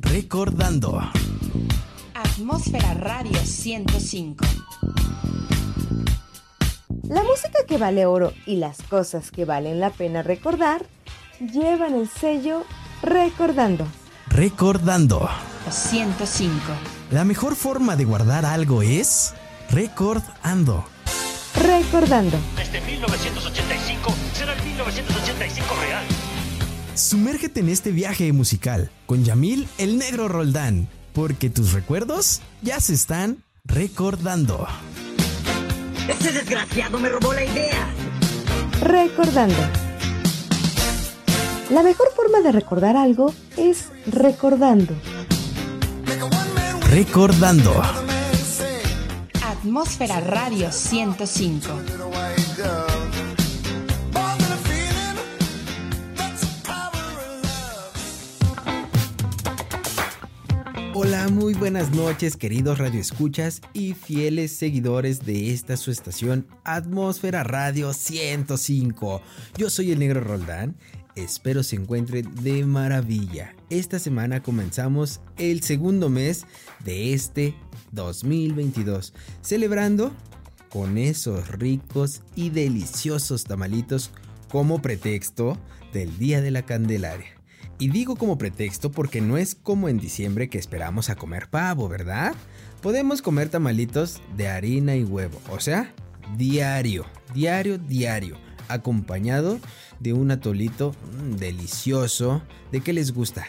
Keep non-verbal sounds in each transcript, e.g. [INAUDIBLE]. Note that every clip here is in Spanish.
Recordando. Atmósfera Radio 105. La música que vale oro y las cosas que valen la pena recordar llevan el sello Recordando. Recordando. 105. La mejor forma de guardar algo es recordando. Recordando. Desde 1985 será el 1985 real. Sumérgete en este viaje musical con Yamil el Negro Roldán, porque tus recuerdos ya se están recordando. Ese desgraciado me robó la idea. Recordando. La mejor forma de recordar algo es recordando. Recordando. Atmósfera Radio 105. Hola, muy buenas noches queridos radioescuchas y fieles seguidores de esta su estación Atmósfera Radio 105. Yo soy el negro Roldán, espero se encuentren de maravilla. Esta semana comenzamos el segundo mes de este 2022, celebrando con esos ricos y deliciosos tamalitos como pretexto del Día de la Candelaria. Y digo como pretexto porque no es como en diciembre que esperamos a comer pavo, ¿verdad? Podemos comer tamalitos de harina y huevo, o sea, diario, diario, diario, acompañado de un atolito mm, delicioso. ¿De qué les gusta?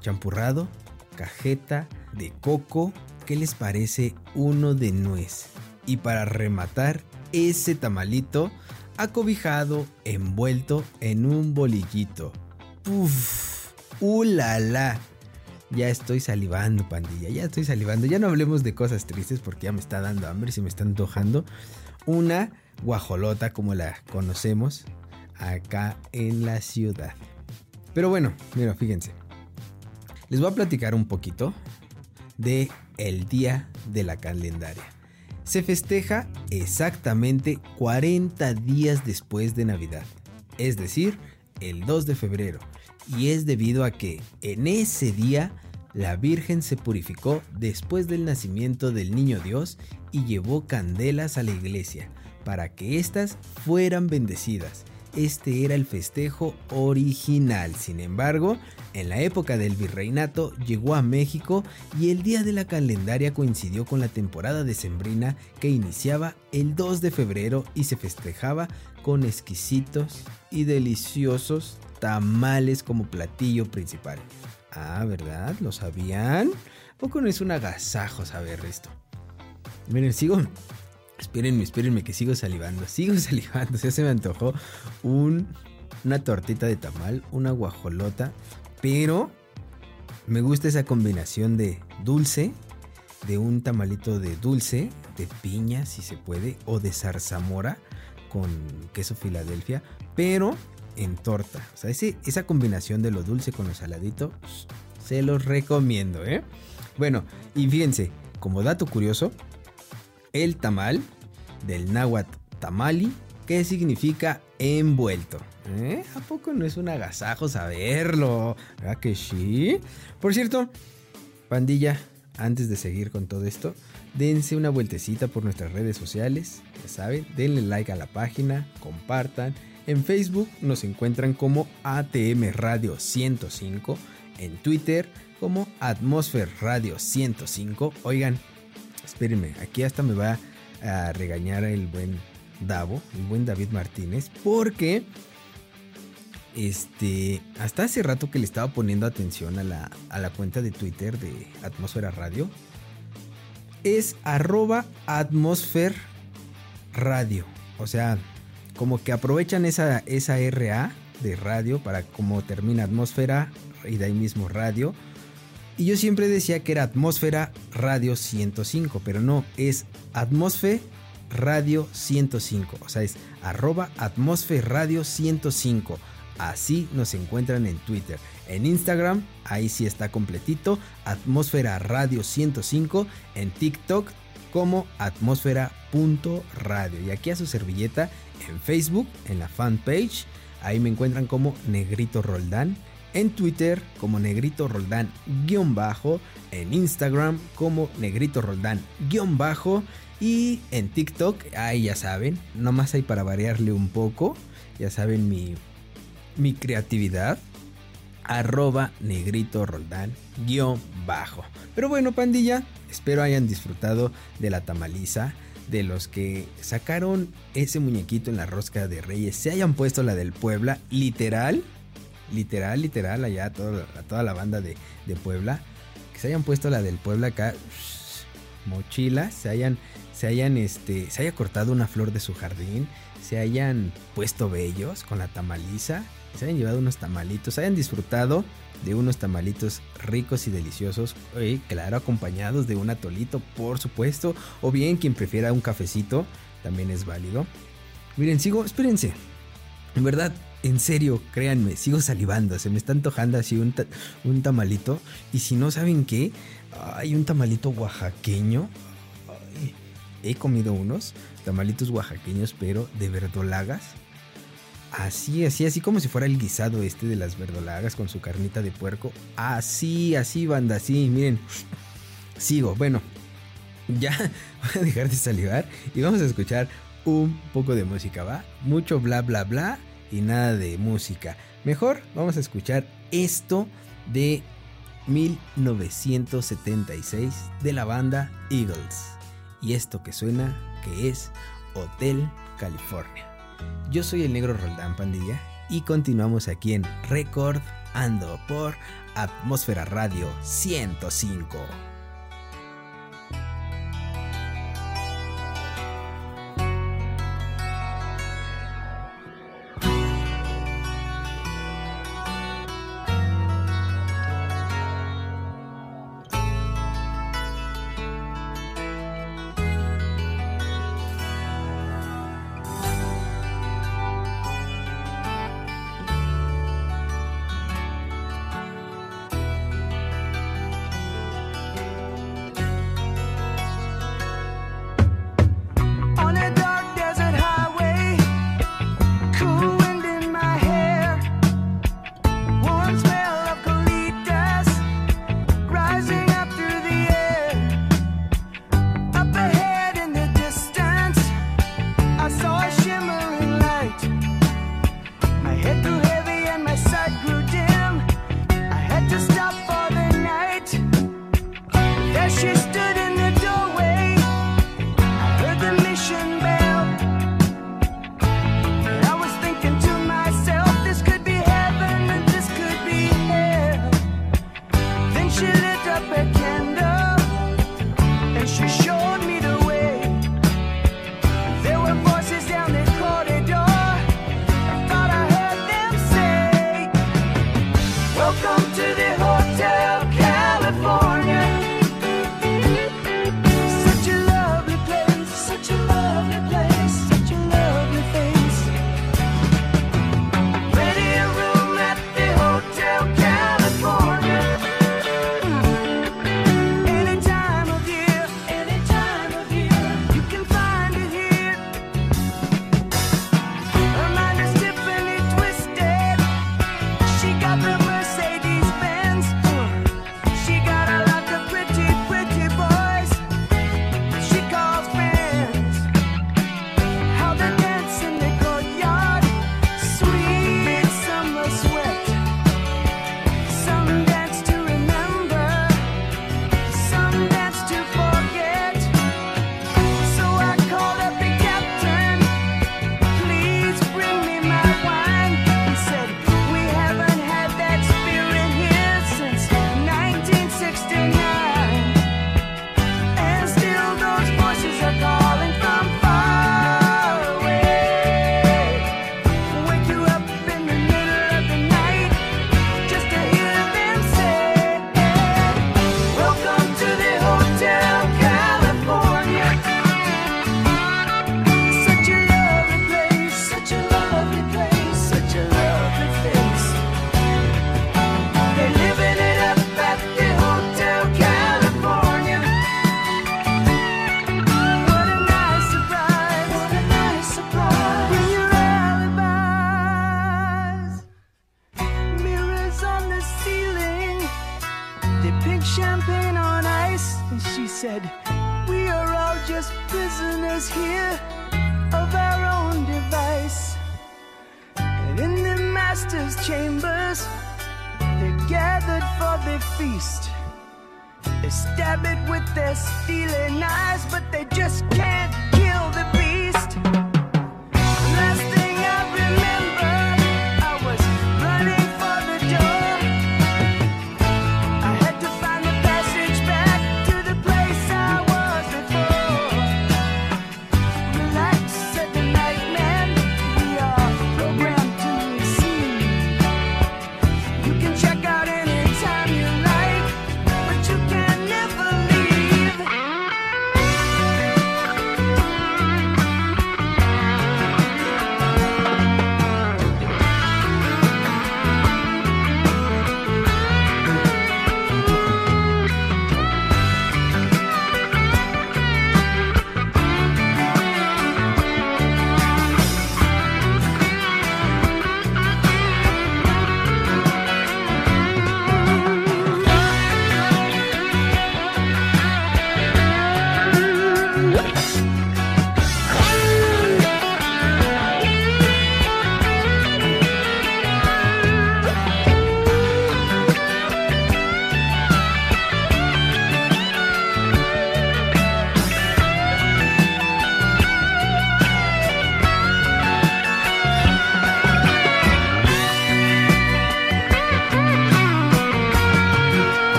Champurrado, cajeta, de coco, ¿qué les parece uno de nuez? Y para rematar, ese tamalito acobijado, envuelto en un bolillito Uf, uh, la, Ya estoy salivando, pandilla. Ya estoy salivando. Ya no hablemos de cosas tristes porque ya me está dando hambre, se me está antojando. Una guajolota como la conocemos acá en la ciudad. Pero bueno, mira, fíjense. Les voy a platicar un poquito de el día de la calendaria. Se festeja exactamente 40 días después de Navidad, es decir, el 2 de febrero, y es debido a que en ese día la Virgen se purificó después del nacimiento del niño Dios y llevó candelas a la iglesia para que éstas fueran bendecidas. Este era el festejo original. Sin embargo, en la época del virreinato llegó a México y el día de la calendaria coincidió con la temporada decembrina que iniciaba el 2 de febrero y se festejaba con exquisitos y deliciosos tamales como platillo principal. Ah, ¿verdad? ¿Lo sabían? poco no es un agasajo saber esto? Miren, sigo. Espérenme, espérenme que sigo salivando. [LAUGHS] Sigo salivando. Ya se me antojó un, una tortita de tamal, una guajolota. Pero me gusta esa combinación de dulce, de un tamalito de dulce, de piña si se puede, o de zarzamora con queso Filadelfia. Pero en torta. O sea, esa combinación de lo dulce con lo saladito, se los recomiendo, ¿eh? Bueno, y fíjense, como dato curioso, el tamal del náhuatl tamali, ¿qué significa envuelto? ¿Eh? ¿A poco no es un agasajo saberlo? ¿Verdad que sí? Por cierto, pandilla, antes de seguir con todo esto, dense una vueltecita por nuestras redes sociales, ya saben, denle like a la página, compartan en Facebook nos encuentran como ATM Radio 105, en Twitter como Atmosphere Radio 105. Oigan, espérenme, aquí hasta me va a regañar el buen Davo, el buen David Martínez, porque este, hasta hace rato que le estaba poniendo atención a la, a la cuenta de Twitter de Atmósfera Radio, es arroba Atmósfera Radio. O sea, como que aprovechan esa, esa RA de radio para como termina atmósfera y de ahí mismo radio. Y yo siempre decía que era atmósfera radio 105, pero no, es atmósfera radio 105, o sea, es arroba atmósfera radio 105. Así nos encuentran en Twitter. En Instagram, ahí sí está completito, atmósfera radio 105. En TikTok, como atmósfera.radio. Y aquí a su servilleta en Facebook, en la fanpage. Ahí me encuentran como Negrito Roldán. en Twitter como Negrito Roldán guion bajo, en Instagram como Negrito Roldán guion bajo y en TikTok, ahí ya saben, nomás hay para variarle un poco, ya saben mi, mi creatividad, arroba Negrito Roldán guion bajo. Pero bueno, pandilla, espero hayan disfrutado de la tamaliza de los que sacaron ese muñequito en la rosca de Reyes se hayan puesto la del Puebla, literal, literal, literal, allá a toda, la banda de, de, Puebla, que se hayan puesto la del Puebla acá, mochila, se hayan, se hayan, este, se haya cortado una flor de su jardín, se hayan puesto bellos con la tamaliza, se hayan llevado unos tamalitos, hayan disfrutado de unos tamalitos ricos y deliciosos, y claro, acompañados de un atolito, por supuesto, o bien quien prefiera un cafecito, también es válido. Miren, sigo, espérense. En verdad, en serio, créanme, sigo salivando, se me está antojando así un, tamalito. Y si no saben qué, hay un tamalito oaxaqueño. He comido unos tamalitos oaxaqueños, pero de verdolagas Así, así, así como si fuera el guisado este de las verdolagas con su carnita de puerco. Así, así, banda, así, miren. Sigo, bueno, ya [LAUGHS] voy a dejar de salivar y vamos a escuchar un poco de música, ¿va? Mucho bla, bla, bla y nada de música. Mejor vamos a escuchar esto de 1976 de la banda Eagles. Y esto que suena que es Hotel California. Yo soy el negro Roldán Pandilla y continuamos aquí en Record Ando por Atmósfera Radio 105.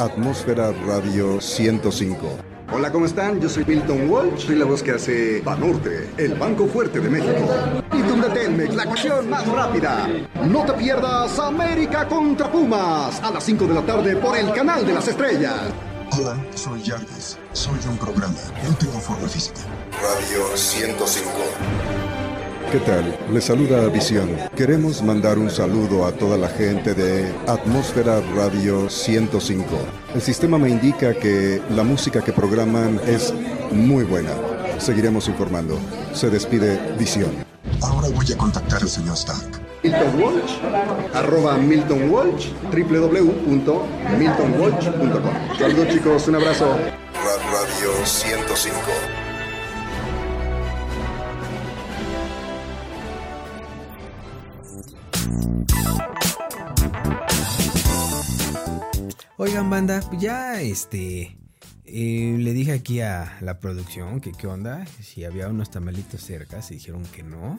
Atmósfera Radio 105. Hola, ¿cómo están? Yo soy Milton Walsh, soy la voz que hace Banorte, el Banco Fuerte de México. Y Tundetelmex, la acción más rápida. No te pierdas América contra Pumas a las 5 de la tarde por el Canal de las Estrellas. Hola, soy Jarvis. Soy de un programa. No tengo forma física. Radio 105. ¿Qué tal? Les saluda Visión. Queremos mandar un saludo a toda la gente de Atmósfera Radio 105. El sistema me indica que la música que programan es muy buena. Seguiremos informando. Se despide Visión. Ahora voy a contactar al señor Stark. Milton Walsh, arroba Milton Walsh, www.miltonwalsh.com. Saludos chicos, un abrazo. Radio 105. Oigan, banda, ya este. eh, le dije aquí a la producción que qué onda, si había unos tamalitos cerca, se dijeron que no.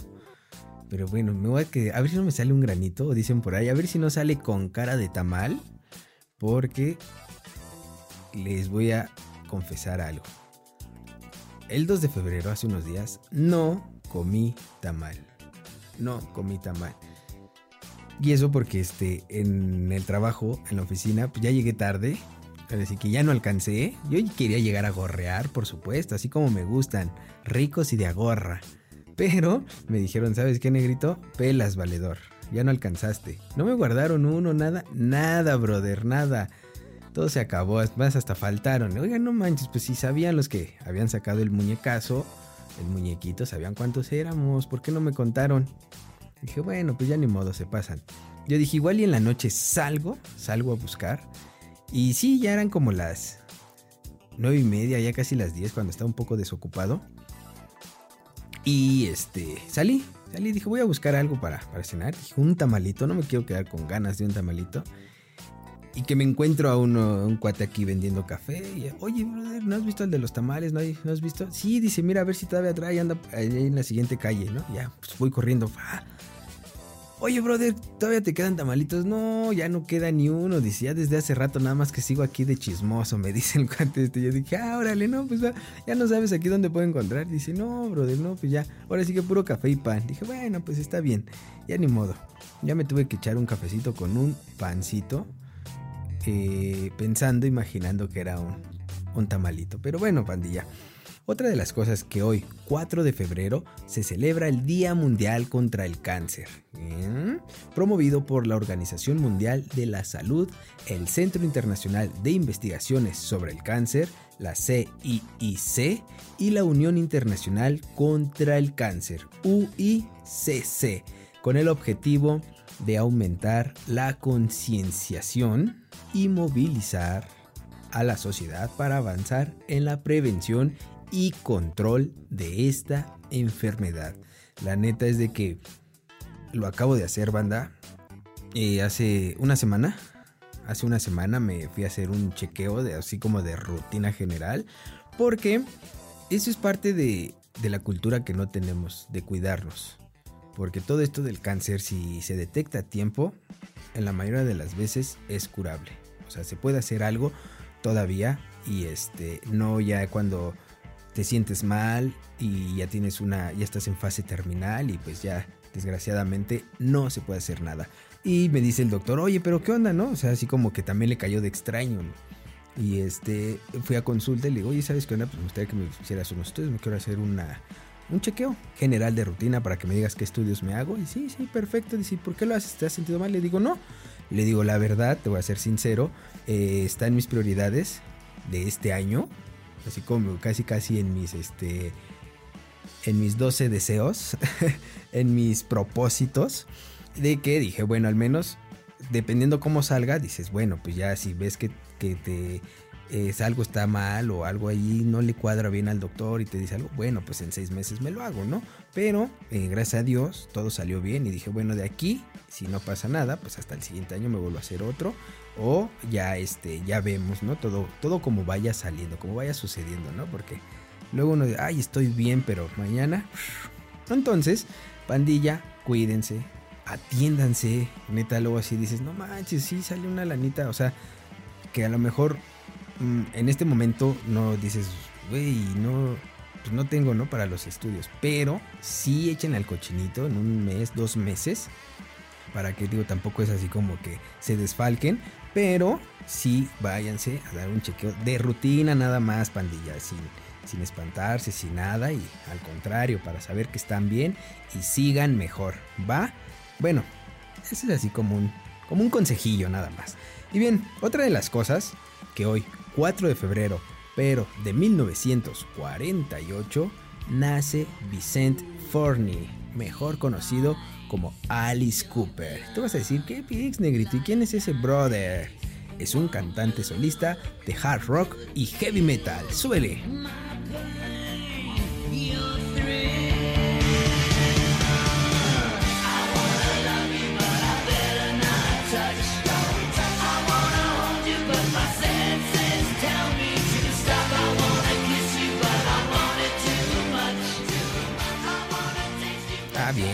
Pero bueno, me voy a que a ver si no me sale un granito, dicen por ahí, a ver si no sale con cara de tamal, porque les voy a confesar algo. El 2 de febrero, hace unos días, no comí tamal. No comí tamal. Y eso porque este, en el trabajo, en la oficina, pues ya llegué tarde. Así que ya no alcancé. Yo quería llegar a gorrear, por supuesto, así como me gustan, ricos y de agorra. Pero me dijeron, ¿sabes qué, negrito? Pelas, valedor. Ya no alcanzaste. No me guardaron uno, nada, nada, brother, nada. Todo se acabó, más hasta faltaron. Oigan, no manches, pues si sabían los que habían sacado el muñecazo, el muñequito, sabían cuántos éramos, ¿por qué no me contaron? Dije, bueno, pues ya ni modo, se pasan. Yo dije, igual y en la noche salgo, salgo a buscar. Y sí, ya eran como las nueve y media, ya casi las 10, cuando estaba un poco desocupado. Y este, salí, salí, dije, voy a buscar algo para, para cenar. Dije, un tamalito, no me quiero quedar con ganas de un tamalito. Y que me encuentro a uno, un cuate aquí vendiendo café. Y, Oye, brother, ¿no has visto el de los tamales? ¿No, hay- ¿No has visto? Sí, dice, mira, a ver si todavía trae, anda en la siguiente calle, ¿no? Ya, pues voy corriendo. Ah. Oye, brother, ¿todavía te quedan tamalitos? No, ya no queda ni uno. Dice, ya desde hace rato nada más que sigo aquí de chismoso, me [LAUGHS] dice el cuate este. Yo dije, ah, órale, no, pues ya, no sabes aquí dónde puedo encontrar. Dice, no, brother, no, pues ya, ahora sí que puro café y pan. Dije, bueno, pues está bien, ya ni modo. Ya me tuve que echar un cafecito con un pancito, eh, pensando, imaginando que era un tamalito. Pero bueno, pandilla. Otra de las cosas que hoy, 4 de febrero, se celebra el Día Mundial contra el Cáncer, ¿eh? promovido por la Organización Mundial de la Salud, el Centro Internacional de Investigaciones sobre el Cáncer, la CIIC, y la Unión Internacional contra el Cáncer, UICC, con el objetivo de aumentar la concienciación y movilizar a la sociedad para avanzar en la prevención y control de esta enfermedad. La neta es de que lo acabo de hacer, banda. Eh, hace una semana. Hace una semana me fui a hacer un chequeo de así como de rutina general. Porque eso es parte de, de la cultura que no tenemos, de cuidarnos. Porque todo esto del cáncer, si se detecta a tiempo, en la mayoría de las veces es curable. O sea, se puede hacer algo todavía y este no ya cuando te sientes mal y ya tienes una ya estás en fase terminal y pues ya desgraciadamente no se puede hacer nada. Y me dice el doctor, "Oye, pero qué onda, ¿no?" O sea, así como que también le cayó de extraño. ¿no? Y este fui a consulta y le digo, "Oye, ¿sabes qué onda? Pues me gustaría que me hicieras unos estudios, me quiero hacer una un chequeo general de rutina para que me digas qué estudios me hago." Y sí, sí, perfecto. Dice, "¿Por qué lo haces? ¿Te has sentido mal?" Le digo, "No." Le digo, "La verdad, te voy a ser sincero, eh, está en mis prioridades de este año así como casi casi en mis este en mis 12 deseos, [LAUGHS] en mis propósitos de que dije, bueno, al menos dependiendo cómo salga, dices, bueno, pues ya si ves que, que te es algo está mal o algo ahí no le cuadra bien al doctor y te dice algo, bueno, pues en seis meses me lo hago, ¿no? Pero eh, gracias a Dios todo salió bien y dije, bueno, de aquí, si no pasa nada, pues hasta el siguiente año me vuelvo a hacer otro o ya este, ya vemos, ¿no? Todo, todo como vaya saliendo, como vaya sucediendo, ¿no? Porque luego uno dice, ay, estoy bien, pero mañana. Entonces, pandilla, cuídense, atiéndanse, neta, luego así dices, no manches, sí sale una lanita, o sea, que a lo mejor en este momento no dices, güey, no, pues no tengo, ¿no? Para los estudios, pero sí echen al cochinito en un mes, dos meses, para que digo, tampoco es así como que se desfalquen, pero sí váyanse a dar un chequeo de rutina nada más, pandilla, sin, sin espantarse, sin nada, y al contrario, para saber que están bien y sigan mejor, ¿va? Bueno, ese es así como un, como un consejillo nada más. Y bien, otra de las cosas que hoy, 4 de febrero, pero de 1948, nace Vicent Forney, mejor conocido como Alice Cooper. Tú vas a decir, ¿qué pix, negrito? ¿Y quién es ese brother? Es un cantante solista de hard rock y heavy metal. ¡Súbele!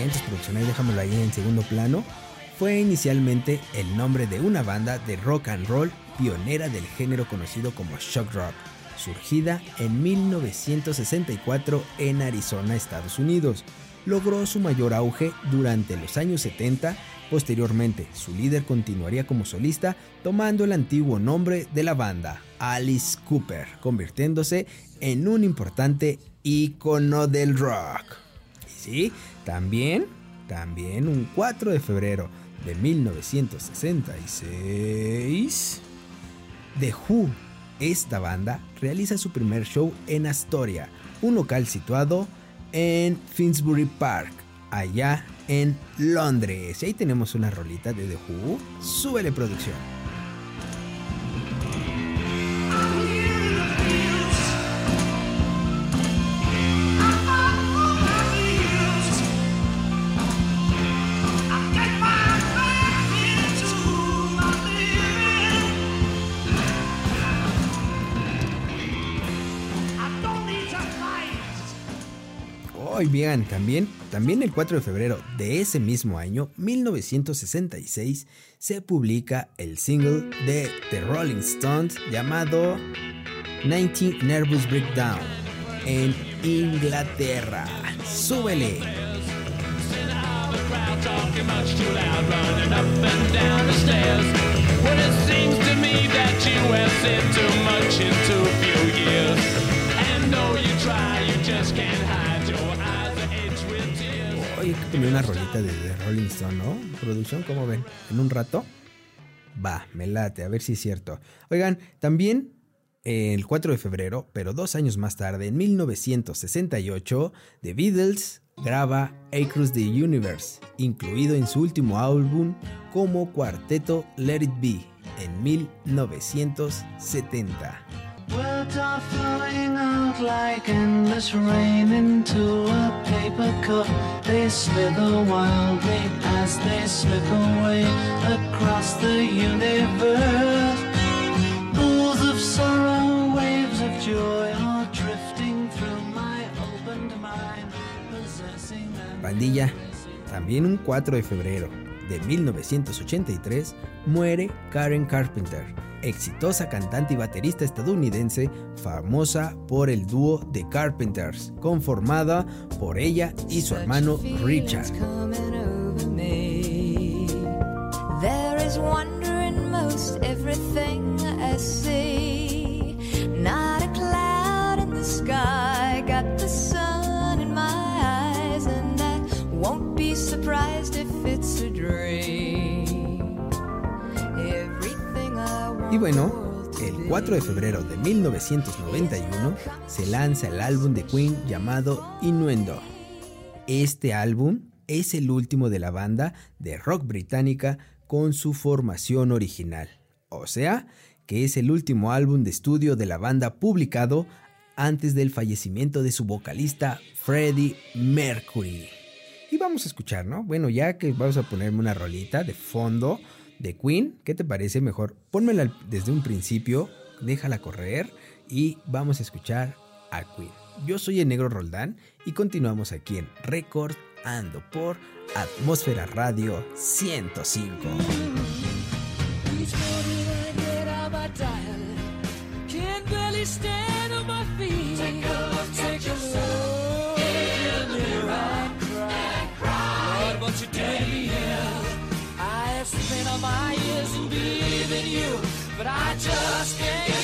Producciones, déjamelo ahí en segundo plano. Fue inicialmente el nombre de una banda de rock and roll pionera del género conocido como shock rock, surgida en 1964 en Arizona, Estados Unidos. Logró su mayor auge durante los años 70. Posteriormente, su líder continuaría como solista, tomando el antiguo nombre de la banda, Alice Cooper, convirtiéndose en un importante ícono del rock. Sí, también, también un 4 de febrero de 1966, The Who, esta banda, realiza su primer show en Astoria, un local situado en Finsbury Park, allá en Londres. Y ahí tenemos una rolita de The Who. Súbele producción. Bien, también, también el 4 de febrero de ese mismo año, 1966, se publica el single de The Rolling Stones llamado 90 Nervous Breakdown en Inglaterra. ¡Súbele! Oye, que una rolita de, Rolling Stone, ¿no? Producción, ¿cómo ven? En un rato. Va, me late, a ver si es cierto. Oigan, también el 4 de febrero, pero dos años más tarde, en 1968, The Beatles graba Across the Universe, incluido en su último álbum como cuarteto Let It Be en 1970. Like endless rain into a paper cup. They slither wildly as they slip away across the universe. Waves of joy are drifting through my mind. Bandilla, también un 4 de febrero de 1983 muere Karen Carpenter, exitosa cantante y baterista estadounidense famosa por el dúo The Carpenters, conformada por ella y su hermano Richard. There is wonder in most Y bueno, el 4 de febrero de 1991 se lanza el álbum de Queen llamado Innuendo. Este álbum es el último de la banda de rock británica con su formación original. O sea, que es el último álbum de estudio de la banda publicado antes del fallecimiento de su vocalista Freddie Mercury. Y vamos a escuchar, ¿no? Bueno, ya que vamos a ponerme una rolita de fondo de Queen, ¿qué te parece mejor? Pónmela desde un principio, déjala correr y vamos a escuchar a Queen. Yo soy el negro Roldán y continuamos aquí en Record Ando por Atmósfera Radio 105. Just can't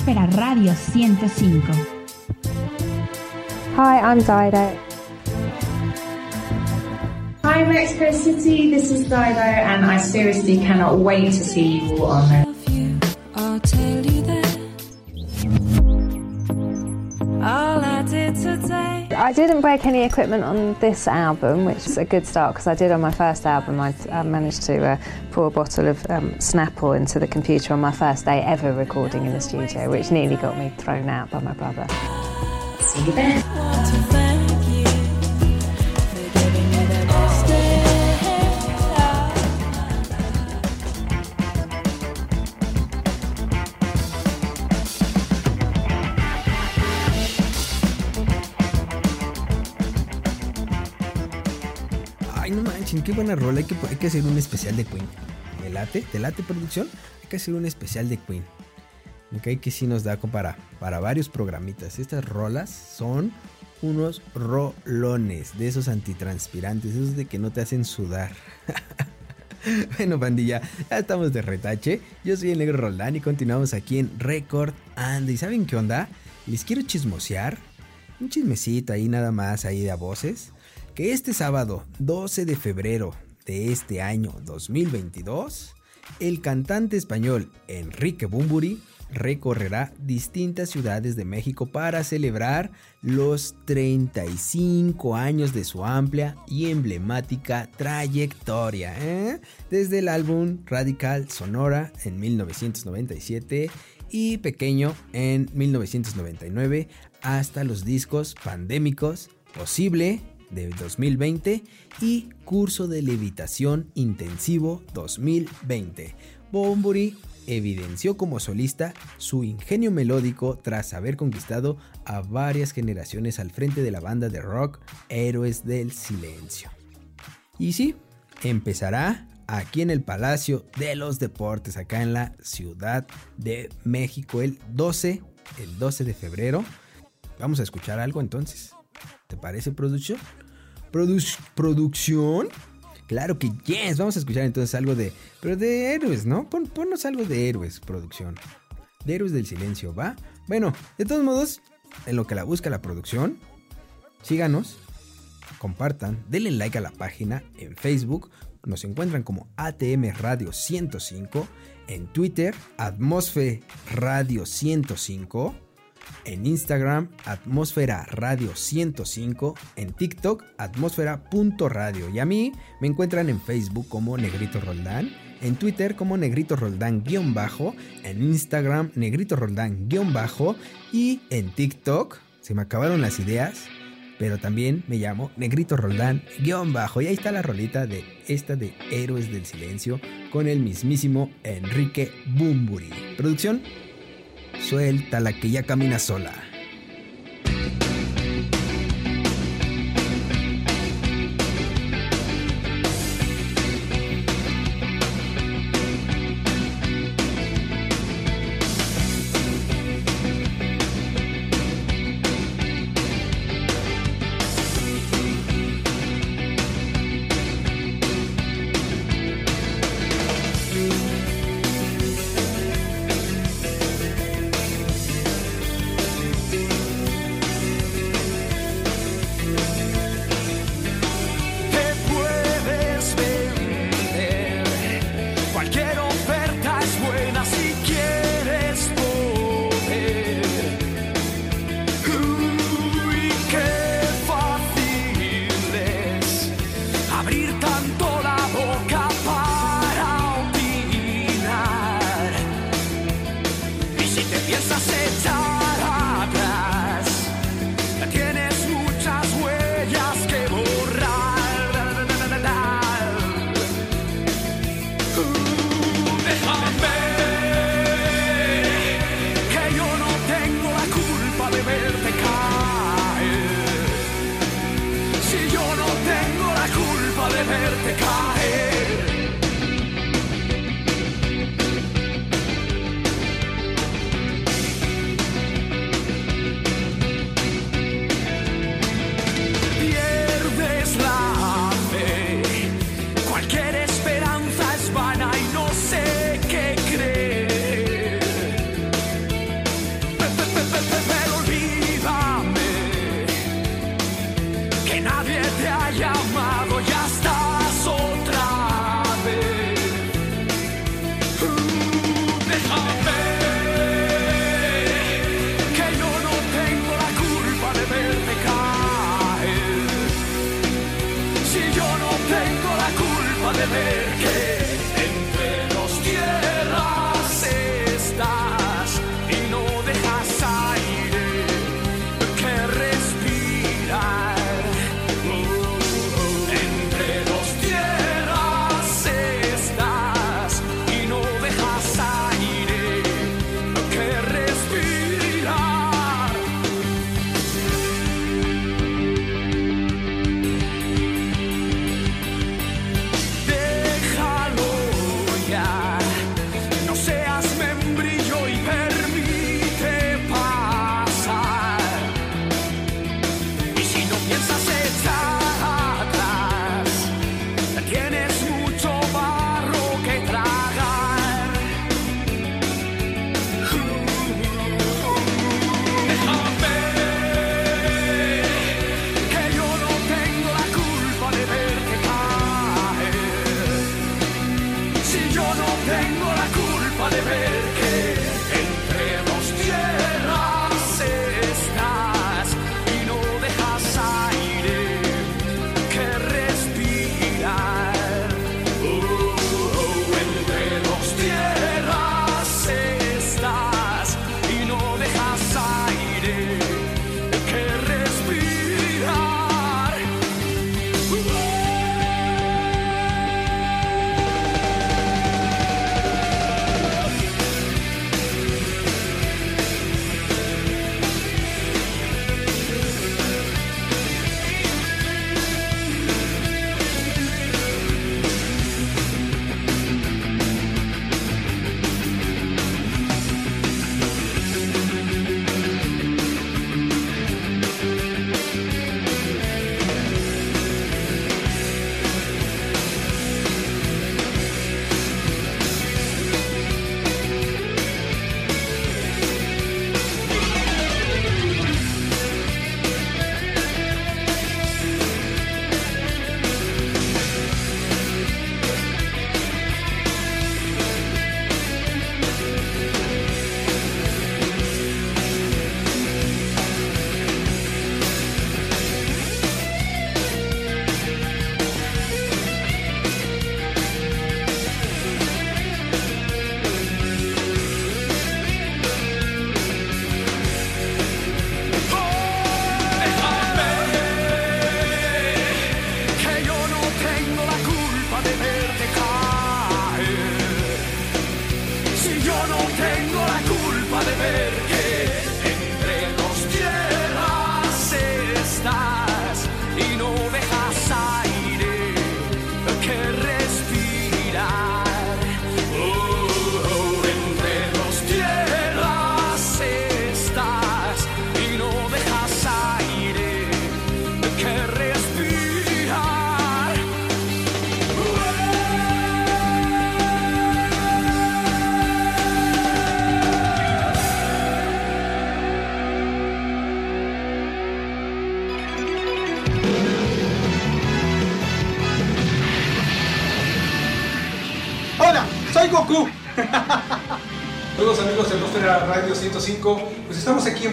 Atmósfera Radio 105. Hi, I'm Dido. Hi Mexico City, this is Dido and I seriously cannot wait to see you all on there. I didn't break any equipment on this album, which is a good start because I did on my first album. I, I managed to uh, pour a bottle of um, Snapple into the computer on my first day ever recording in the studio, which nearly got me thrown out by my brother. See you. Buena rola. Hay que, hay que hacer un especial de Queen. ¿Me late? ¿Te late producción? Hay que hacer un especial de Queen. Cae que sí nos da para, para varios programitas. Estas rolas son unos rolones de esos antitranspirantes, esos de que no te hacen sudar. [LAUGHS] bueno, pandilla, ya estamos de retache. Yo soy el negro Roldán y continuamos aquí en Record And. ¿Y saben qué onda? Les quiero chismosear. Un chismecito ahí nada más, ahí de a voces. Este sábado, 12 de febrero de este año 2022, el cantante español Enrique Bumburi recorrerá distintas ciudades de México para celebrar los 35 años de su amplia y emblemática trayectoria. ¿eh? Desde el álbum Radical Sonora en 1997 y Pequeño en 1999 hasta los discos Pandémicos, Posible de 2020 y Curso de Levitación Intensivo 2020. Bomburi evidenció como solista su ingenio melódico tras haber conquistado a varias generaciones al frente de la banda de rock Héroes del Silencio. Y sí, empezará aquí en el Palacio de los Deportes, acá en la Ciudad de México, el 12, el 12 de febrero. Vamos a escuchar algo entonces. ¿Te parece producción? Produ- ¿Producción? Claro que yes. Vamos a escuchar entonces algo de. Pero de héroes, ¿no? Pon, ponnos algo de héroes, producción. De héroes del silencio, ¿va? Bueno, de todos modos, en lo que la busca la producción, síganos, compartan, denle like a la página en Facebook. Nos encuentran como ATM Radio 105. En Twitter, Atmosfe Radio 105 en Instagram Atmósfera Radio 105, en TikTok atmósfera.radio y a mí me encuentran en Facebook como Negrito Roldán, en Twitter como Negrito Roldán-bajo, en Instagram Negrito Roldán-bajo y en TikTok, se me acabaron las ideas, pero también me llamo Negrito Roldán-bajo y ahí está la rolita de esta de Héroes del Silencio con el mismísimo Enrique Bumburi. Producción. Suelta la que ya camina sola.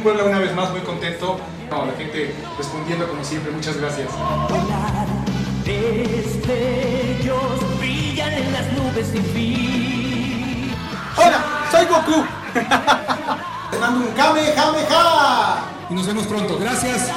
Puebla una vez más, muy contento. No, la gente respondiendo como siempre, muchas gracias. Destellos brillan en las nubes sin fin. Hola, soy Goku. [LAUGHS] Te mando un Kamehameha. Y nos vemos pronto. Gracias.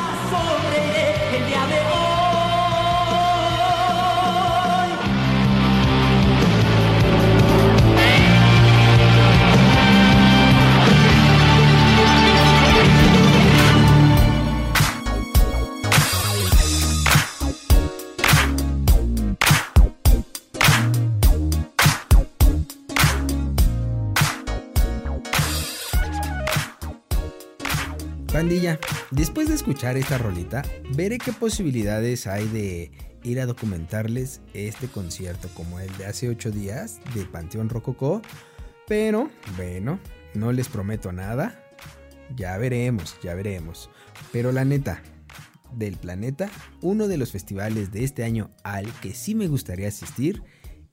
Después de escuchar esta rolita, veré qué posibilidades hay de ir a documentarles este concierto como el de hace 8 días de Panteón Rococó. Pero, bueno, no les prometo nada. Ya veremos, ya veremos. Pero la neta, del planeta, uno de los festivales de este año al que sí me gustaría asistir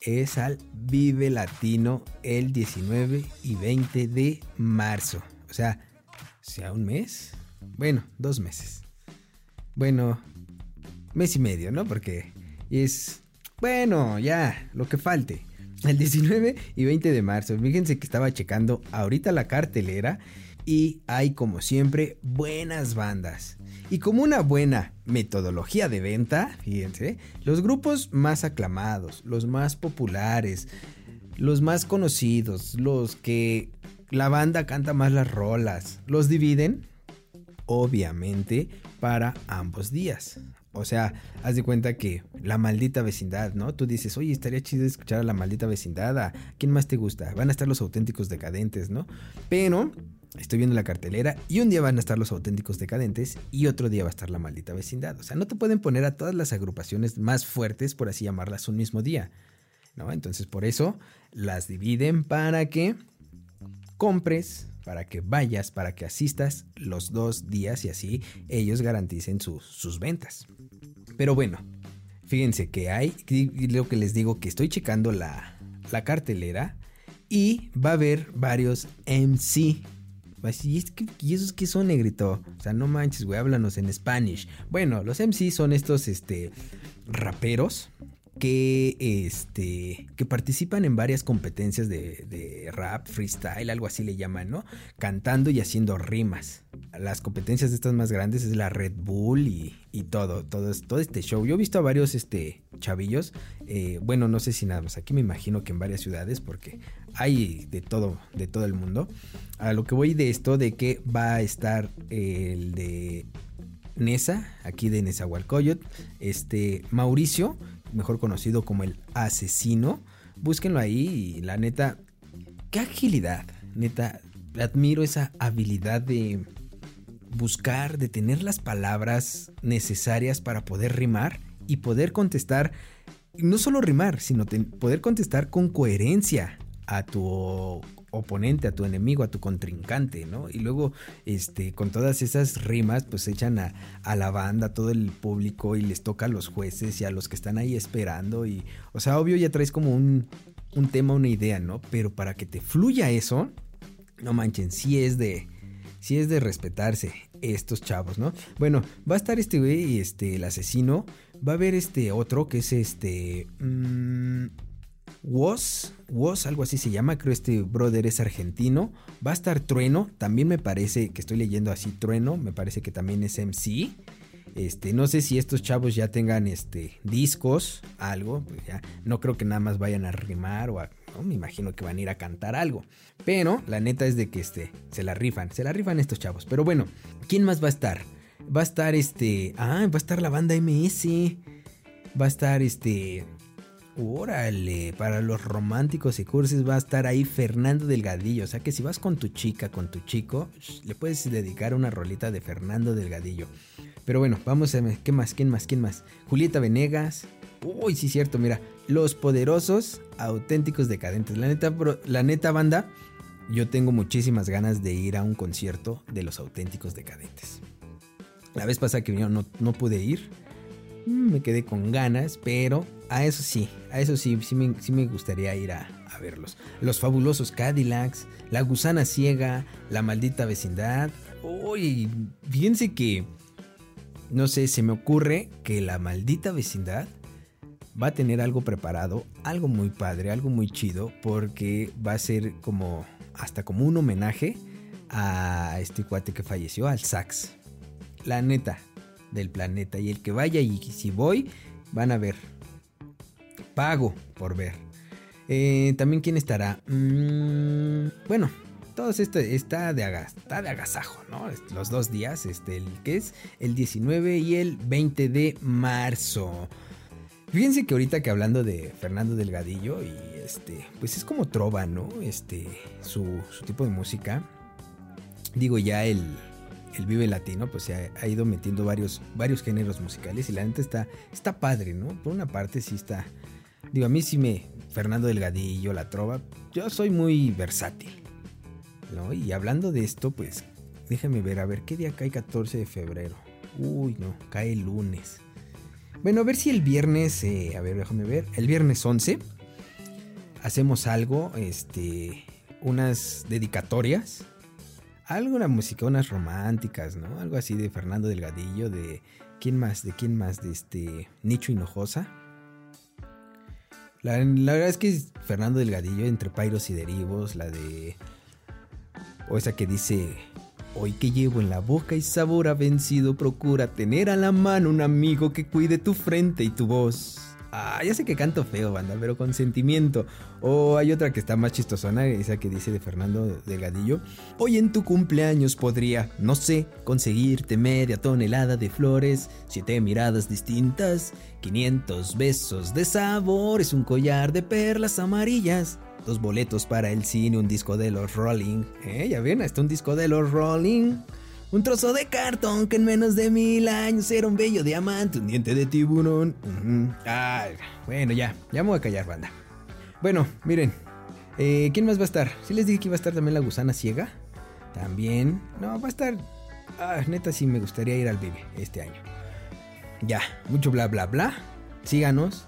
es al Vive Latino el 19 y 20 de marzo. O sea, sea un mes. Bueno, dos meses. Bueno, mes y medio, ¿no? Porque es, bueno, ya, lo que falte. El 19 y 20 de marzo. Fíjense que estaba checando ahorita la cartelera y hay como siempre buenas bandas. Y como una buena metodología de venta, fíjense, los grupos más aclamados, los más populares, los más conocidos, los que la banda canta más las rolas, los dividen, obviamente, para ambos días. O sea, haz de cuenta que la maldita vecindad, ¿no? Tú dices, oye, estaría chido escuchar a la maldita vecindad. ¿A quién más te gusta? Van a estar los auténticos decadentes, ¿no? Pero estoy viendo la cartelera y un día van a estar los auténticos decadentes y otro día va a estar la maldita vecindad. O sea, no te pueden poner a todas las agrupaciones más fuertes, por así llamarlas, un mismo día, ¿no? Entonces, por eso las dividen para que compres, para que vayas, para que asistas los dos días y así ellos garanticen sus ventas. Pero bueno, fíjense que hay, lo que les digo, que estoy checando la, la cartelera y va a haber varios MC. ¿Y, es que, ¿Y esos qué son, negrito? O sea, no manches, güey, háblanos en Spanish. Bueno, los MC son estos, este, raperos que, este, que participan en varias competencias de, rap, freestyle, algo así le llaman, ¿no? Cantando y haciendo rimas. Las competencias de estas más grandes es la Red Bull y, todo, todo, todo, este show. Yo he visto a varios este, chavillos, eh, bueno, no sé si nada más, aquí me imagino que en varias ciudades, porque hay de todo, de todo el mundo. A lo que voy de esto, de que va a estar el de Nesa, aquí de Nezahualcóyotl, este Mauricio, mejor conocido como el asesino. Búsquenlo ahí y la neta, qué agilidad, neta, admiro esa habilidad de buscar, de tener las palabras necesarias para poder rimar y poder contestar, no solo rimar, sino poder contestar con coherencia a tu oponente, a tu enemigo, a tu contrincante, ¿no? Y luego, este, con todas esas rimas, pues echan a, a, la banda, a todo el público y les toca a los jueces y a los que están ahí esperando. Y, o sea, obvio ya traes como un, un tema, una idea, ¿no? Pero para que te fluya eso, no manchen, sí es de, sí es de respetarse estos chavos, ¿no? Bueno, va a estar este güey, este, el asesino. Va a haber este otro que es este... Mmm, Was, Was, algo así se llama, creo este brother es argentino. Va a estar Trueno, también me parece que estoy leyendo así Trueno, me parece que también es MC. Este, no sé si estos chavos ya tengan este discos, algo, pues no creo que nada más vayan a rimar o a, me imagino que van a ir a cantar algo. Pero la neta es de que este se la rifan, se la rifan estos chavos. Pero bueno, ¿quién más va a estar? Va a estar este, ah, va a estar la banda MS. Va a estar este Órale, para los románticos y cursis va a estar ahí Fernando Delgadillo. O sea que si vas con tu chica, con tu chico, le puedes dedicar una rolita de Fernando Delgadillo. Pero bueno, vamos a ver, ¿qué más? ¿Quién más? ¿Quién más? Julieta Venegas. Uy, sí, cierto, mira. Los poderosos, auténticos decadentes. La neta, la neta banda, yo tengo muchísimas ganas de ir a un concierto de los auténticos decadentes. La vez pasada que vinieron no, pude ir me quedé con ganas, pero a eso sí, a eso sí, sí me, sí me gustaría ir a, a verlos. Los fabulosos Cadillacs, La Gusana Ciega, La Maldita Vecindad. Uy, fíjense que, no sé, se me ocurre que La Maldita Vecindad va a tener algo preparado, algo muy padre, algo muy chido, porque va a ser como, hasta como un homenaje a este cuate que falleció, al sax. La neta del planeta. Y el que vaya y si voy, van a ver. Pago por ver. Eh, También quién estará. Mm, bueno, todo esto está de, aga- está de agasajo, ¿no? Los dos días, este, el que es el 19 y el 20 de marzo. Fíjense que ahorita que hablando de Fernando Delgadillo y este, pues es como trova, ¿no? Este, su, su tipo de música. Digo, ya el, el Vive Latino, pues se ha, ido metiendo varios, varios géneros musicales y la neta está, está padre, ¿no? Por una parte sí está, digo, a mí sí me, Fernando Delgadillo, la trova, yo soy muy versátil, ¿no? Y hablando de esto, pues déjame ver, a ver, ¿qué día cae 14 de febrero? Uy, no, cae el lunes. Bueno, a ver si el viernes, eh, a ver, déjame ver, el viernes 11 hacemos algo, este, unas dedicatorias, alguna música, unas románticas, ¿no? Algo así de Fernando Delgadillo, de quién más, de quién más, de este Nicho Hinojosa. La, verdad es que Fernando Delgadillo entre Pairos y Derivos, la de o esa que dice Hoy que llevo en la boca y sabor ha vencido, procura tener a la mano un amigo que cuide tu frente y tu voz. Ah, ya sé que canto feo, banda, pero con sentimiento. O hay otra que está más chistosona, esa que dice de Fernando Delgadillo. Hoy en tu cumpleaños podría, no sé, conseguirte media tonelada de flores, siete miradas distintas, 500 besos de sabores, un collar de perlas amarillas. Dos boletos para el cine, un disco de los Rolling. ¿Eh? Ya ven, hasta un disco de los Rolling. Un trozo de cartón que en menos de mil años era un bello diamante, un diente de tiburón. Ay, bueno, ya, ya me voy a callar, banda. Bueno, miren, eh, ¿quién más va a estar? Si les dije que iba a estar también la gusana ciega. También, no, va a estar. Ah, neta, sí me gustaría ir al Vive este año. Ya, mucho bla bla bla. Síganos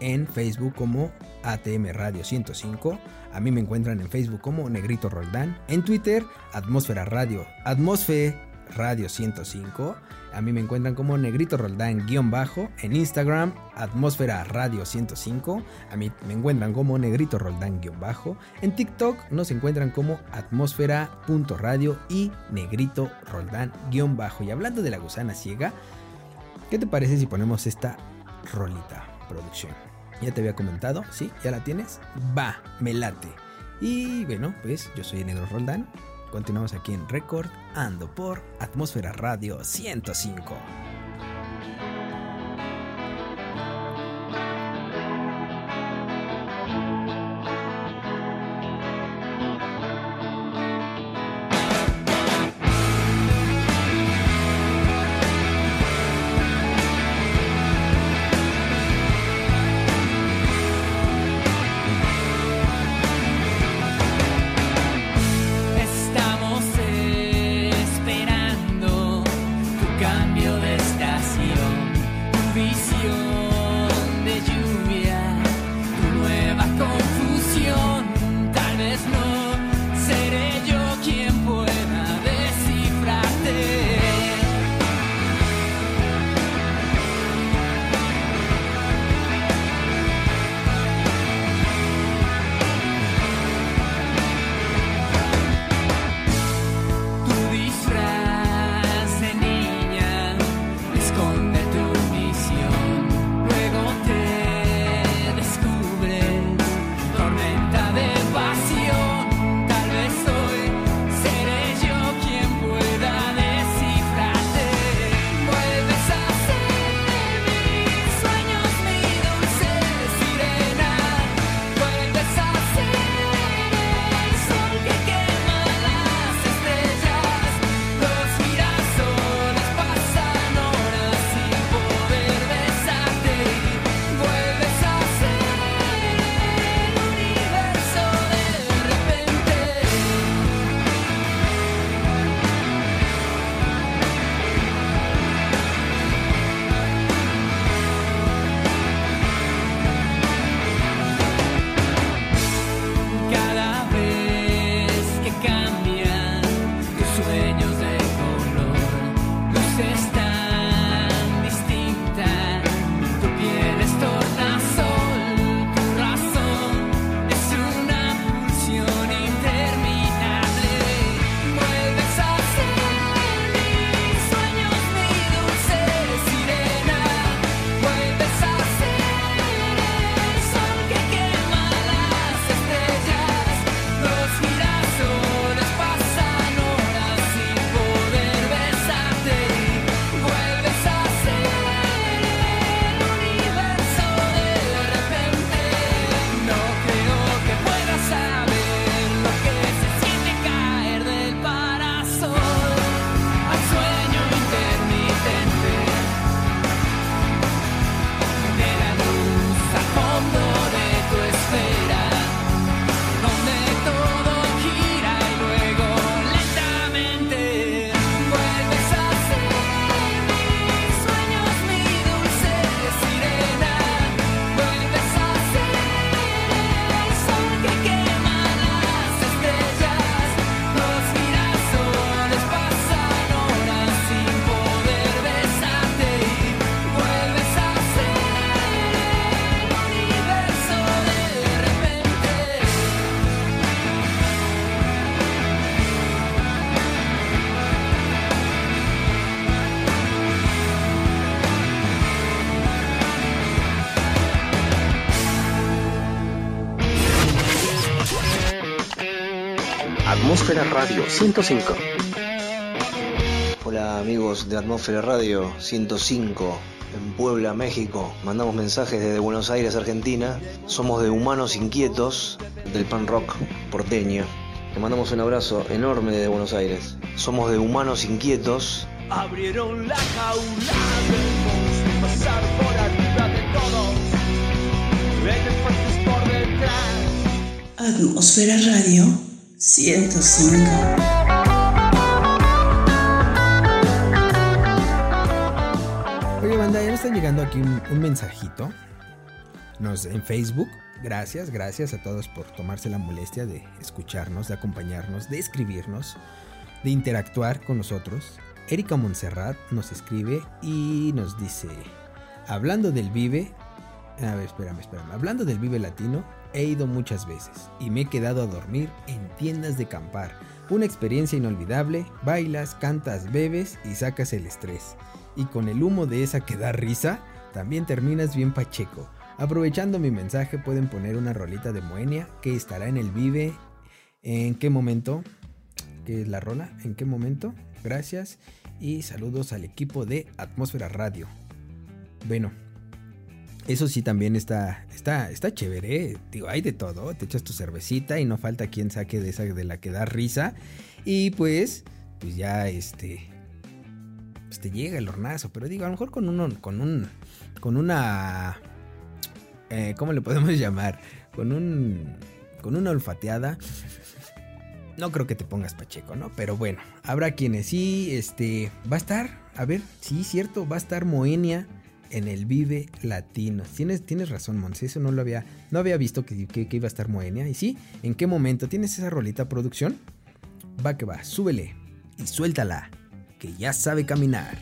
en Facebook como ATM Radio 105. A mí me encuentran en Facebook como Negrito Roldán. En Twitter, Atmósfera Radio. Atmósfera Radio 105. A mí me encuentran como Negrito Roldán guion bajo. En Instagram, Atmósfera Radio 105. A mí me encuentran como Negrito Roldán guion bajo. En TikTok nos encuentran como Atmósfera.radio y Negrito Roldán guion bajo. Y hablando de la gusana ciega, ¿qué te parece si ponemos esta rolita, producción? Ya te había comentado, ¿sí? ¿Ya la tienes? Va, me late. Y bueno, pues yo soy Negro Roldán. Continuamos aquí en Record Ando por Atmósfera Radio 105. Radio 105. Hola amigos de Atmósfera Radio 105 en Puebla, México. Mandamos mensajes desde Buenos Aires, Argentina. Somos de Humanos Inquietos del pan rock porteño. Le mandamos un abrazo enorme desde Buenos Aires. Somos de Humanos Inquietos. Abrieron la jaula pasar por arriba de todos. Elefantes por detrás. Atmósfera Radio 105. Oye, banda, ya me están llegando aquí un, un mensajito. Nos, en Facebook. Gracias, gracias a todos por tomarse la molestia de escucharnos, de acompañarnos, de escribirnos, de interactuar con nosotros. Erika Montserrat nos escribe y nos dice, hablando del Vive, a ver, espérame, espérame, hablando del Vive Latino, he ido muchas veces y me he quedado a dormir en tiendas de campar. Una experiencia inolvidable, bailas, cantas, bebes y sacas el estrés. Y con el humo de esa que da risa, también terminas bien pacheco. Aprovechando mi mensaje pueden poner una rolita de Moenia que estará en el Vive. ¿En qué momento? ¿Qué es la rola? ¿En qué momento? Gracias y saludos al equipo de Atmósfera Radio. Bueno, eso sí también está, está, está chévere. ¿eh? Digo, hay de todo. Te echas tu cervecita y no falta quien saque de esa de la que da risa. Y pues, pues ya este, pues te llega el hornazo. Pero digo, a lo mejor con uno, con un, con una, eh, ¿cómo le podemos [LAUGHS] llamar? Con un, con una olfateada. No creo que te pongas pacheco, ¿no? Pero bueno, habrá quienes sí, este, va a estar, a ver, sí, cierto, va a estar Moenia en el Vive Latino. Tienes, tienes razón, Monse, eso no lo había, no había visto que, que, que iba a estar Moenia. Y sí, ¿en qué momento tienes esa rolita producción? Va que va, súbele y suéltala, que ya sabe caminar.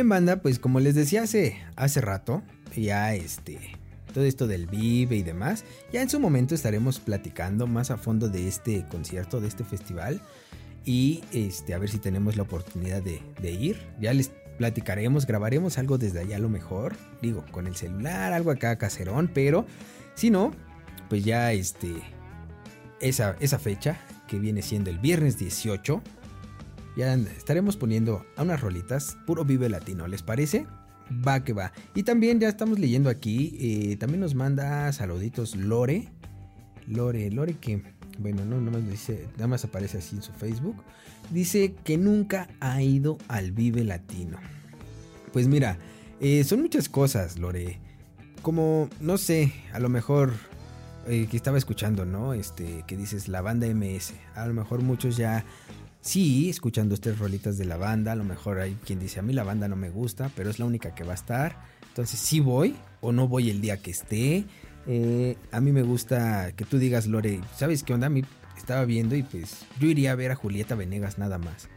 Bien, banda, pues como les decía hace, hace rato, ya este, todo esto del Vive y demás, ya en su momento estaremos platicando más a fondo de este concierto, de este festival. Y este, a ver si tenemos la oportunidad de, ir. Ya les platicaremos, grabaremos algo desde allá a lo mejor. Digo, con el celular, algo acá caserón, pero si no, pues ya este, esa, esa fecha que viene siendo el viernes 18, ya estaremos poniendo a unas rolitas, puro vive latino, ¿les parece? Va que va. Y también ya estamos leyendo aquí, eh, también nos manda saluditos Lore. Lore, Lore que, bueno, no, nada más dice, nada más aparece así en su Facebook. Dice que nunca ha ido al Vive Latino. Pues mira, eh, son muchas cosas, Lore. Como, no sé, a lo mejor eh, que estaba escuchando, ¿no? Este, que dices la banda MS. A lo mejor muchos ya sí, escuchando estas rolitas de la banda. A lo mejor hay quien dice, a mí la banda no me gusta, pero es la única que va a estar. Entonces sí voy o no voy el día que esté. Eh, a mí me gusta que tú digas, Lore, ¿sabes qué onda? A mí estaba viendo y pues yo iría a ver a Julieta Venegas nada más.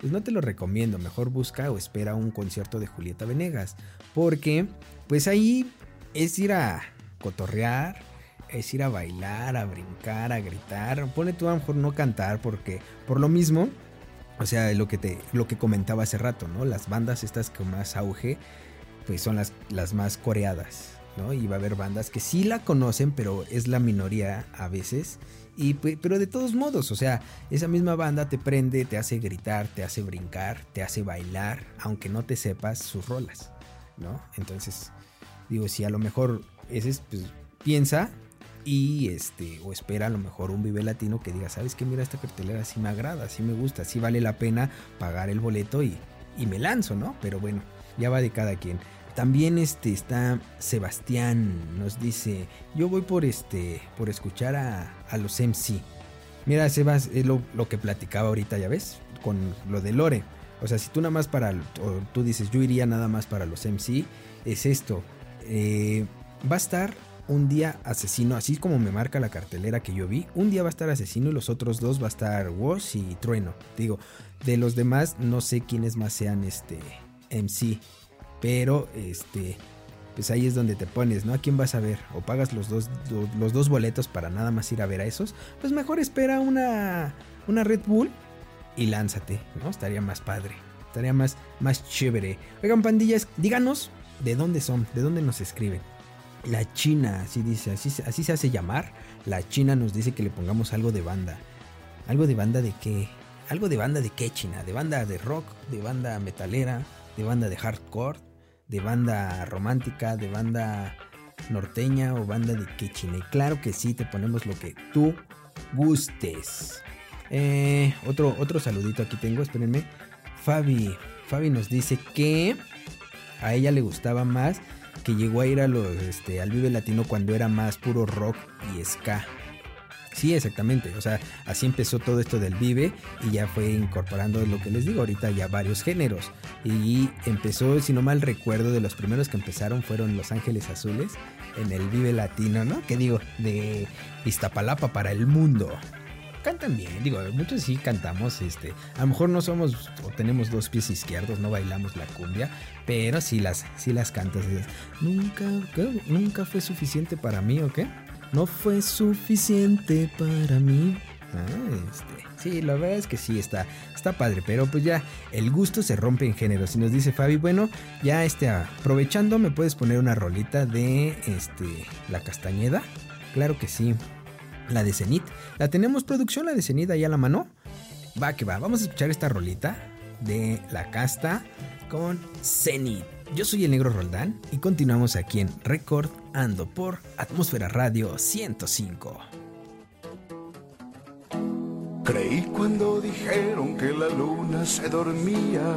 Pues no te lo recomiendo, mejor busca o espera un concierto de Julieta Venegas. Porque pues ahí es ir a cotorrear, es ir a bailar, a brincar, a gritar. Pone tú a lo mejor no cantar porque por lo mismo, o sea, lo que te lo que comentaba hace rato, ¿no? Las bandas estas con más auge pues son las, las más coreadas, ¿no? Y va a haber bandas que sí la conocen, pero es la minoría a veces. Y, pero de todos modos, o sea, esa misma banda te prende, te hace gritar, te hace brincar, te hace bailar, aunque no te sepas sus rolas, ¿no? Entonces, digo, si a lo mejor ese pues piensa y este o espera a lo mejor un Vive Latino que diga, "¿Sabes qué? Mira esta cartelera sí me agrada, sí me gusta, sí vale la pena pagar el boleto y y me lanzo, ¿no? Pero bueno, ya va de cada quien. También este está Sebastián, nos dice, yo voy por este, por escuchar a, a los MC. Mira, Sebas, es lo, que platicaba ahorita, ya ves, con lo de Lore. O sea, si tú nada más para, o tú dices, yo iría nada más para los MC, es esto. Eh, va a estar un día asesino, así como me marca la cartelera que yo vi. Un día va a estar asesino y los otros dos va a estar Wash y Trueno. Digo, de los demás no sé quiénes más sean este MC. Pero este, pues ahí es donde te pones, ¿no? ¿A quién vas a ver? O pagas los dos, los dos boletos para nada más ir a ver a esos. Pues mejor espera una, una Red Bull y lánzate, ¿no? Estaría más padre. Estaría más, más chévere. Oigan, pandillas, díganos de dónde son, de dónde nos escriben. La China, así dice, así, así se hace llamar. La China nos dice que le pongamos algo de banda. ¿Algo de banda de qué? ¿Algo de banda de qué, China? ¿De banda de rock? ¿De banda metalera? ¿De banda de hardcore? de banda romántica, de banda norteña o banda de quechine. Claro que sí, te ponemos lo que tú gustes. Eh, otro, otro saludito aquí tengo, espérenme. Fabi, Fabi nos dice que a ella le gustaba más que llegó a ir a este, al Vive Latino cuando era más puro rock y ska. Sí, exactamente. O sea, así empezó todo esto del Vive y ya fue incorporando lo que les digo ahorita ya varios géneros. Y empezó, si no mal recuerdo, de los primeros que empezaron fueron Los Ángeles Azules en el Vive Latino, ¿no? Que digo, de Iztapalapa para el mundo. Cantan bien, digo, muchos sí cantamos, este, a lo mejor no somos o tenemos dos pies izquierdos, no bailamos la cumbia, pero sí las, sí las cantas. Nunca, nunca fue suficiente para mí, ¿o qué? no fue suficiente para mí. Ah, este, sí, la verdad es que sí, está, está padre, pero pues ya el gusto se rompe en género. Si nos dice Fabi, bueno, ya este, aprovechando, me puedes poner una rolita de este, La Castañeda. Claro que sí. La de Cenit. ¿La tenemos producción, la de Cenit ahí a la mano? Va que va, vamos a escuchar esta rolita de La Casta con Cenit. Yo soy el negro Roldán y continuamos aquí en Record Ando por Atmósfera Radio 105. Creí cuando dijeron que la luna se dormía,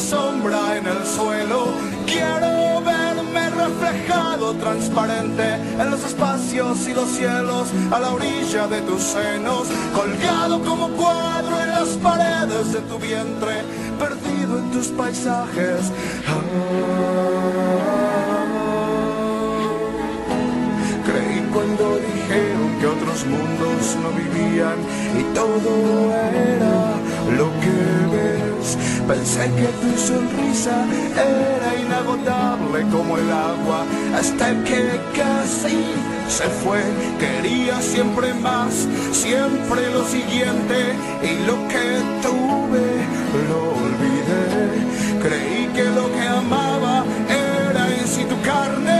sombra en el suelo. Quiero verme reflejado transparente en los espacios y los cielos a la orilla de tus senos, colgado como cuadro en las paredes de tu vientre, perdido en tus paisajes. Creí que otros mundos no vivían y todo era lo que ves. Pensé que tu sonrisa era inagotable como el agua hasta que casi se fue. Quería siempre más, siempre lo siguiente y lo que tuve lo olvidé. Creí que lo que amaba era en sí tu carne,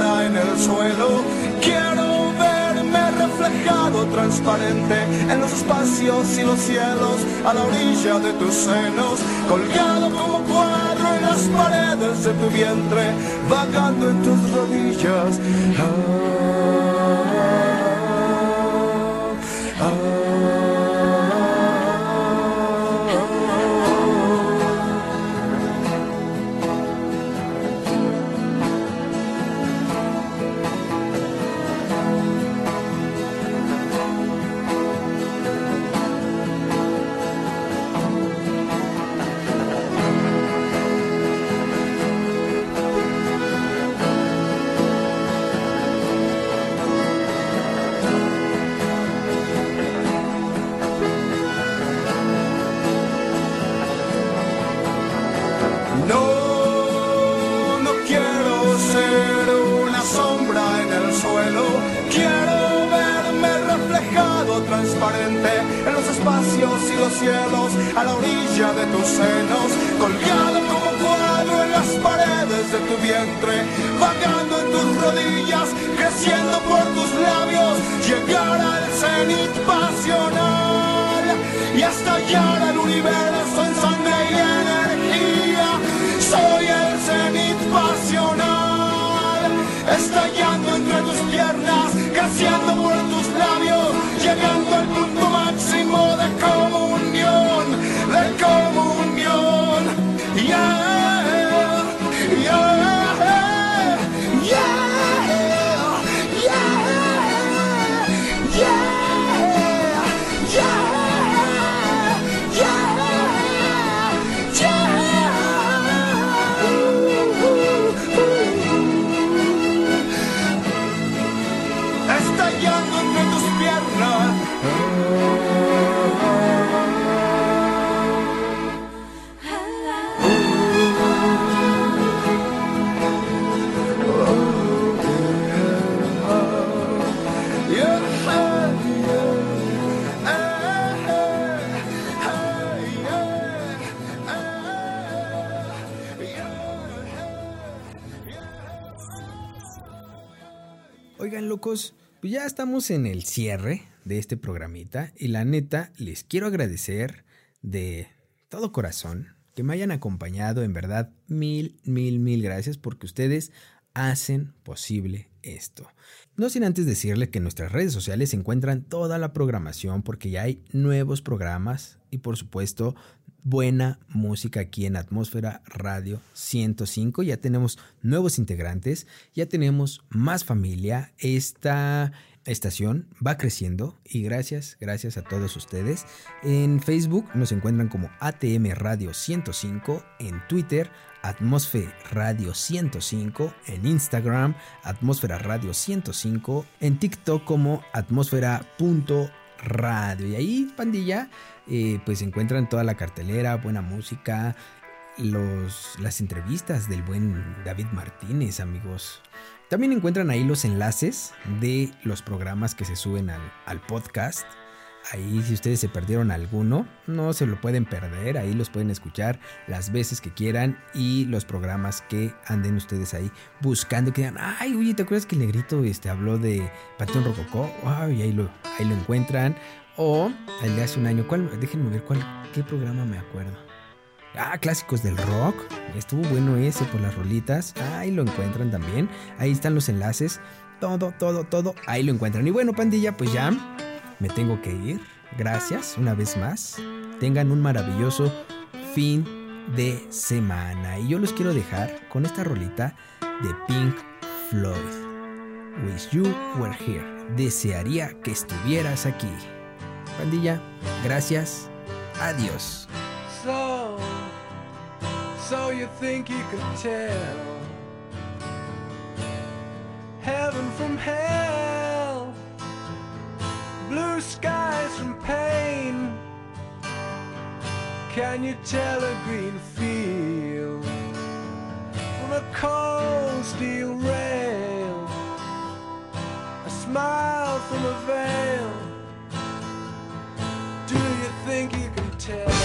en el suelo, quiero verme reflejado transparente en los espacios y los cielos a la orilla de tus senos, colgado como cuadro en las paredes de tu vientre, vagando en tus rodillas. Ah, Oigan, locos, pues ya estamos en el cierre de este programita y la neta les quiero agradecer de todo corazón que me hayan acompañado, en verdad, mil, mil, mil gracias porque ustedes hacen posible esto. No sin antes decirle que en nuestras redes sociales se encuentran toda la programación porque ya hay nuevos programas y por supuesto buena música aquí en Atmósfera Radio 105. Ya tenemos nuevos integrantes, ya tenemos más familia. Esta estación va creciendo y gracias, gracias a todos ustedes. En Facebook nos encuentran como ATM Radio 105, en Twitter Atmósfera Radio 105, en Instagram Atmósfera Radio 105, en TikTok como atmósfera.radio. Y ahí, pandilla, eh, pues encuentran toda la cartelera, buena música, los, las entrevistas del buen David Martínez, amigos. También encuentran ahí los enlaces de los programas que se suben al, al podcast. Ahí si ustedes se perdieron alguno, no se lo pueden perder, ahí los pueden escuchar las veces que quieran y los programas que anden ustedes ahí buscando, que digan, ay, oye, ¿te acuerdas que el negrito este, habló de Panteón Rococó? Ay, ahí lo, ahí lo encuentran. O el de hace un año, ¿cuál? Déjenme ver cuál, qué programa me acuerdo. Ah, clásicos del rock. Estuvo bueno ese por las rolitas. Ahí lo encuentran también. Ahí están los enlaces. todo, todo, todo, ahí lo encuentran. Y bueno, pandilla, pues ya me tengo que ir. Gracias una vez más. Tengan un maravilloso fin de semana. Y yo los quiero dejar con esta rolita de Pink Floyd. Wish you were here. Desearía que estuvieras aquí. Pandilla, gracias. Adiós. So, so you think you could tell heaven from hell, blue skies from pain? Can you tell a green field from a cold steel rail? A smile from a veil. Think you can tell?